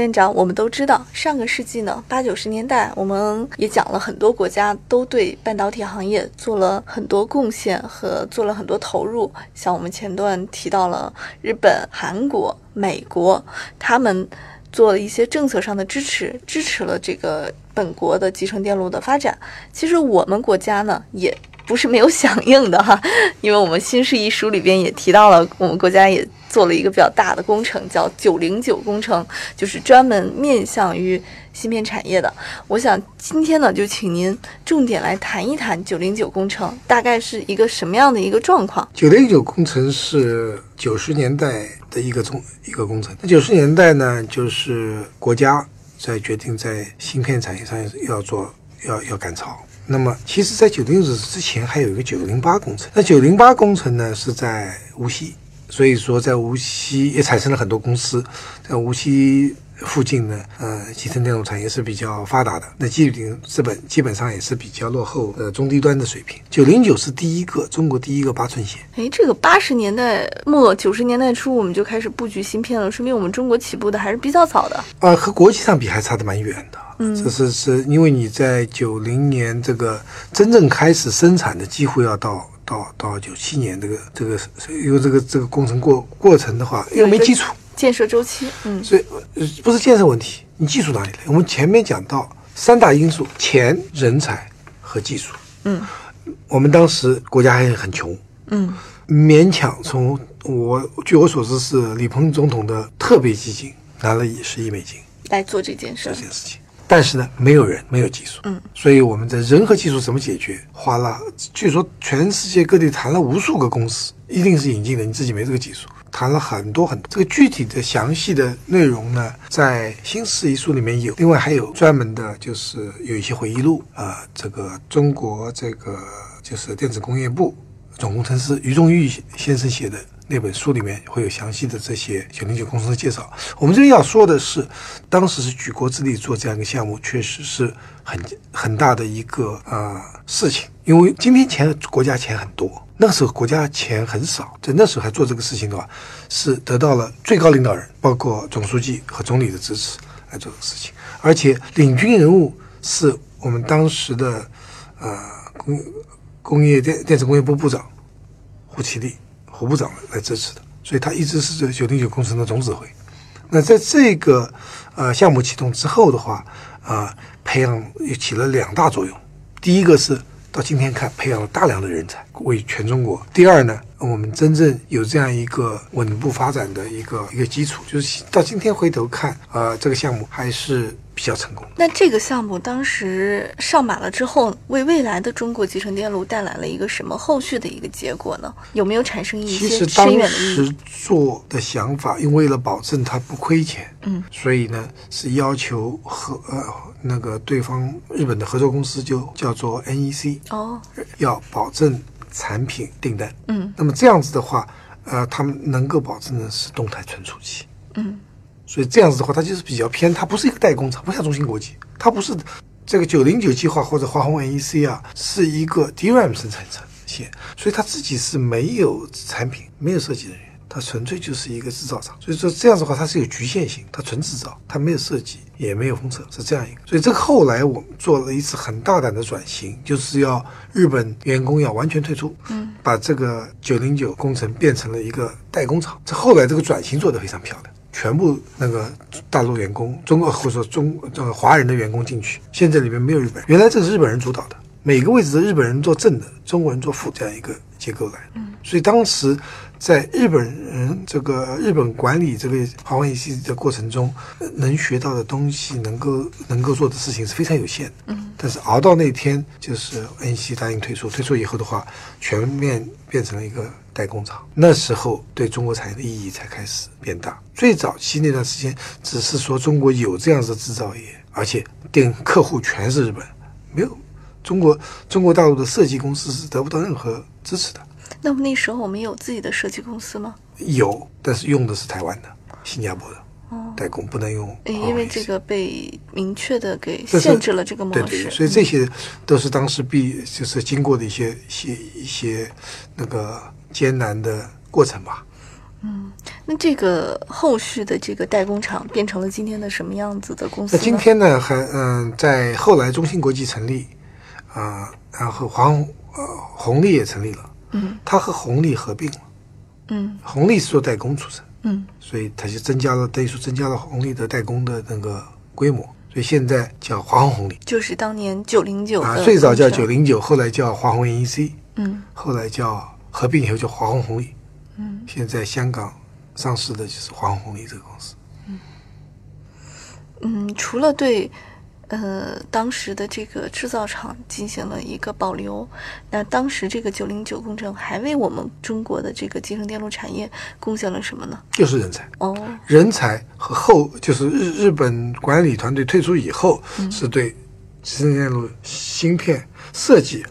院长，我们都知道，上个世纪呢，八九十年代，我们也讲了很多国家都对半导体行业做了很多贡献和做了很多投入。像我们前段提到了日本、韩国、美国，他们做了一些政策上的支持，支持了这个本国的集成电路的发展。其实我们国家呢，也不是没有响应的哈，因为我们《新式一书》里边也提到了，我们国家也。做了一个比较大的工程，叫“九零九工程”，就是专门面向于芯片产业的。我想今天呢，就请您重点来谈一谈“九零九工程”大概是一个什么样的一个状况。九零九工程是九十年代的一个中一个工程。那九十年代呢，就是国家在决定在芯片产业上要做要要赶超。那么，其实，在九零九之前还有一个九零八工程。那九零八工程呢，是在无锡。所以说，在无锡也产生了很多公司，在无锡附近呢，呃，集成电路产业是比较发达的。那基鼎资本基本上也是比较落后呃中低端的水平。九零九是第一个中国第一个八寸线。哎，这个八十年代末九十年代初我们就开始布局芯片了，说明我们中国起步的还是比较早的。啊，和国际上比还差得蛮远的。嗯，这是是因为你在九零年这个真正开始生产的几乎要到。到到九七年，这个这个因为这个这个工程过过程的话，因为没基础，建设周期，嗯，所以不是建设问题，你技术哪里来？我们前面讲到三大因素：钱、人才和技术。嗯，我们当时国家还很穷，嗯，勉强从我据我所知是李鹏总统的特别基金拿了十亿美金来做这件事，这件事情。但是呢，没有人，没有技术，嗯，所以我们的人和技术怎么解决？花了，据说全世界各地谈了无数个公司，一定是引进的，你自己没这个技术，谈了很多很多。这个具体的详细的内容呢，在《新事一书》里面有，另外还有专门的，就是有一些回忆录啊，这个中国这个就是电子工业部总工程师于中玉先生写的。那本书里面会有详细的这些九零九工程的介绍。我们这边要说的是，当时是举国之力做这样一个项目，确实是很很大的一个呃事情。因为今天钱国家钱很多，那时候国家钱很少，在那时候还做这个事情的话，是得到了最高领导人，包括总书记和总理的支持来做这个事情。而且领军人物是我们当时的呃工工业电电子工业部部长胡奇立。胡部长来支持的，所以他一直是这九零九工程的总指挥。那在这个呃项目启动之后的话，啊，培养也起了两大作用。第一个是到今天看，培养了大量的人才，为全中国。第二呢，我们真正有这样一个稳步发展的一个一个基础，就是到今天回头看，啊，这个项目还是。比较成功。那这个项目当时上马了之后，为未来的中国集成电路带来了一个什么后续的一个结果呢？有没有产生一些深远的意义？其实当时做的想法，因为了保证它不亏钱，嗯，所以呢是要求和呃那个对方日本的合作公司就叫做 NEC 哦，要保证产品订单，嗯，那么这样子的话，呃，他们能够保证的是动态存储器，嗯。所以这样子的话，它就是比较偏，它不是一个代工厂，不像中芯国际，它不是这个九零九计划或者华虹 NEC 啊，是一个 DRAM 生产线，所以它自己是没有产品，没有设计人员，它纯粹就是一个制造厂。所以说这样子的话，它是有局限性，它纯制造，它没有设计，也没有封测，是这样一个。所以这个后来我们做了一次很大胆的转型，就是要日本员工要完全退出，嗯，把这个九零九工程变成了一个代工厂。这后来这个转型做得非常漂亮。全部那个大陆员工，中国或者说中这个华人的员工进去，现在里面没有日本人，原来这是日本人主导的，每个位置的日本人做正的，中国人做副这样一个结构来。嗯，所以当时在日本人这个日本管理这个华为系的过程中，能学到的东西，能够能够做的事情是非常有限的。嗯，但是熬到那天，就是恩熙答应退出，退出以后的话，全面变成了一个。代工厂那时候对中国产业的意义才开始变大。最早期那段时间，只是说中国有这样的制造业，而且店客户全是日本，没有中国中国大陆的设计公司是得不到任何支持的。那么那时候我们有自己的设计公司吗？有，但是用的是台湾的、新加坡的哦，代工，不能用。因为这个被明确的给限制了这个模式。对对，所以这些都是当时必就是经过的一些一些一些那个艰难的过程吧。嗯那这个后续的这个代工厂变成了今天的什么样子的公司那？今天呢，还嗯、在后来中芯国际成立，啊、然后华虹呃红利也成立了，嗯。它和红利合并了，嗯。红利是做代工出身，嗯。所以它就增加了等于说增加了红利的代工的那个规模，所以现在叫华虹红利。就是当年九零九啊，最早叫九零九，后来叫华虹 NEC，嗯。后来叫合并以后叫华虹红利，嗯。现在香港上市的就是华虹红利这个公司。嗯，除了对呃当时的这个制造厂进行了一个保留，那当时这个九零九工程还为我们中国的这个集成电路产业贡献了什么呢？就是人才，哦，人才和后就是日日本管理团队退出以后，是对集成电路芯片设计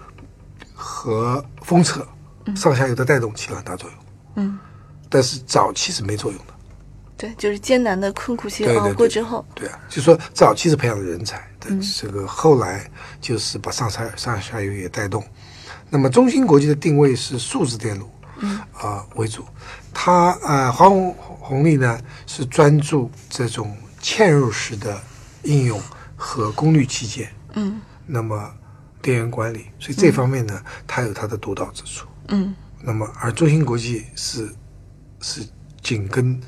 和封测上下游的带动起了很大作用。嗯，但是早期是没作用的。对，就是艰难的困苦期熬过之后，对啊，就说早期是培养人才的，这个后来就是把上下上下游也带动。那么中芯国际的定位是数字电路，嗯。啊、为主，它呃华虹红利呢是专注这种嵌入式的应用和功率器件，嗯。那么电源管理，所以这方面呢，它有它的独到之处。嗯。那么而中芯国际是是紧跟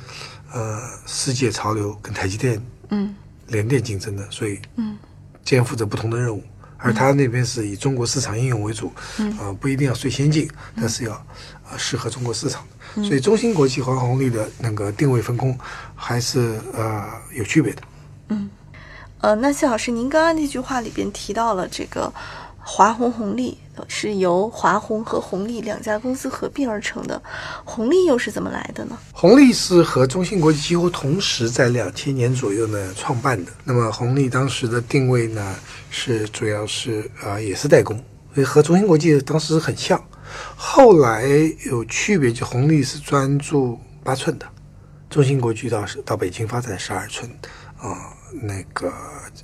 呃世界潮流，跟台积电嗯。联电竞争的，所以嗯。肩负着不同的任务。而他那边是以中国市场应用为主，嗯。呃，不一定要最先进，但是要呃适合中国市场的。所以中芯国际和红利的那个定位分工还是呃有区别的。嗯。呃，那谢老师，您刚刚那句话里边提到了这个华虹红利是由华虹和红利两家公司合并而成的，红利又是怎么来的呢？红利是和中芯国际几乎同时在两千年左右呢创办的。那么红利当时的定位呢是主要是啊、呃也是代工，所以和中芯国际当时很像。后来有区别，就红利是专注八寸的，中芯国际到到北京发展十二寸，啊、那个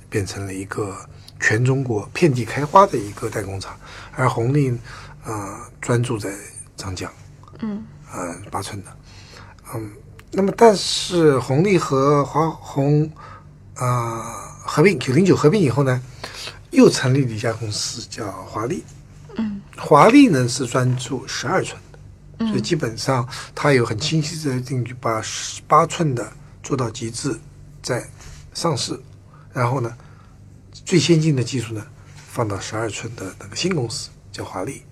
变成了一个全中国遍地开花的一个代工厂，而红利呃、专注在长江。嗯。呃八寸的，嗯，那么但是红利和华虹啊、呃合并九零九合并以后呢，又成立了一家公司叫华丽，嗯。华丽呢是专注十二寸的，所以基本上它有很清晰的定律，把十八寸的做到极致，再上市，然后呢，最先进的技术呢放到十二寸的那个新公司叫华丽。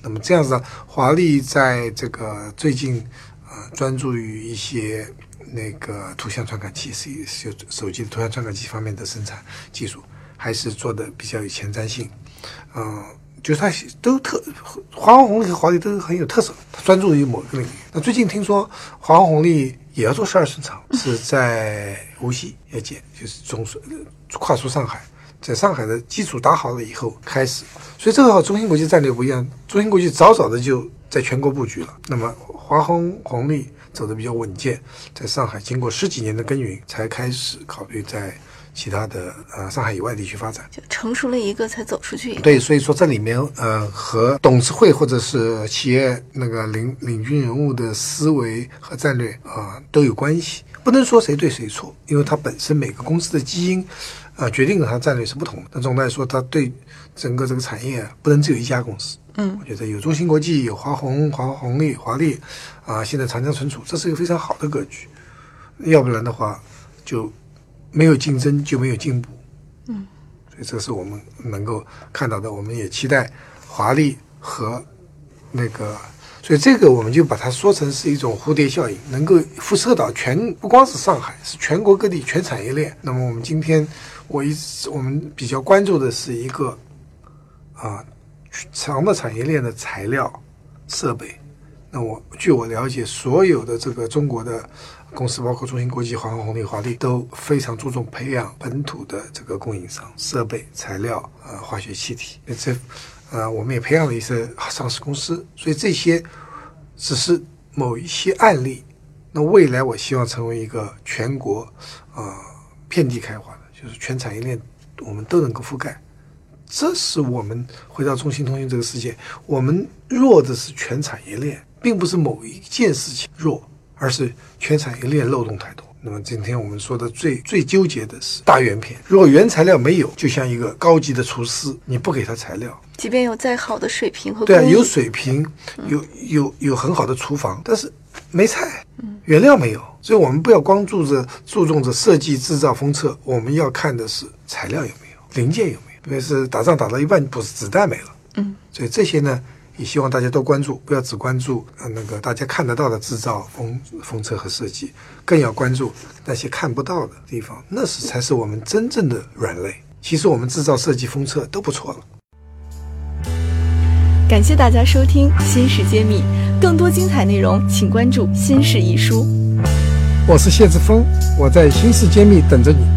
那么这样子呢，华丽在这个最近呃专注于一些那个图像传感器，是是手机的图像传感器方面的生产技术，还是做的比较有前瞻性。嗯、就是它都特华虹红利和华丽都很有特色，它专注于某一个领域。那最近听说华虹红利也要做十二寸厂，是在无锡要建，就是中跨出上海。在上海的基础打好了以后开始，所以这个和中芯国际战略不一样。中芯国际早早的就在全国布局了，那么华虹红利走的比较稳健，在上海经过十几年的耕耘，才开始考虑在其他的呃上海以外地区发展。就成熟了一个才走出去。对，所以说这里面呃和董事会或者是企业那个领领军人物的思维和战略啊、都有关系，不能说谁对谁错，因为它本身每个公司的基因啊、决定了它战略是不同的。但总的来说，它对整个这个产业啊不能只有一家公司。嗯我觉得有中芯国际、有华虹、华虹利、华丽啊，现在长江存储，这是一个非常好的格局。要不然的话，就没有竞争，就没有进步。嗯，所以这是我们能够看到的。我们也期待华丽和那个，所以这个我们就把它说成是一种蝴蝶效应，能够辐射到全，不光是上海，是全国各地全产业链。那么我们今天，我一直我们比较关注的是一个啊长的产业链的材料、设备。那我据我了解，所有的这个中国的公司，包括中芯国际、华虹红利、华丽，都非常注重培养本土的这个供应商、设备、材料、呃化学气体。这呃，我们也培养了一些上市公司，所以这些只是某一些案例。那未来我希望成为一个全国，呃，遍地开花的，就是全产业链我们都能够覆盖。这是我们回到中兴通讯这个世界，我们弱的是全产业链，并不是某一件事情弱，而是全产业链漏洞太多。那么今天我们说的最最纠结的是大圆片。如果原材料没有，就像一个高级的厨师，你不给他材料，即便有再好的水平和对啊，有水平，有有有很好的厨房，但是没菜，原料没有。所以我们不要光注着注重着设计、制造、封测，我们要看的是材料有没有，零件有没有。因为是打仗打到一半，不是子弹没了。嗯，所以这些呢，也希望大家都关注，不要只关注呃那个大家看得到的制造、风风车和设计，更要关注那些看不到的地方，那是才是我们真正的软肋。其实我们制造、设计、风车都不错了。感谢大家收听《新事揭秘》，更多精彩内容请关注《新事一书》。我是谢志峰，我在新世揭秘等着你。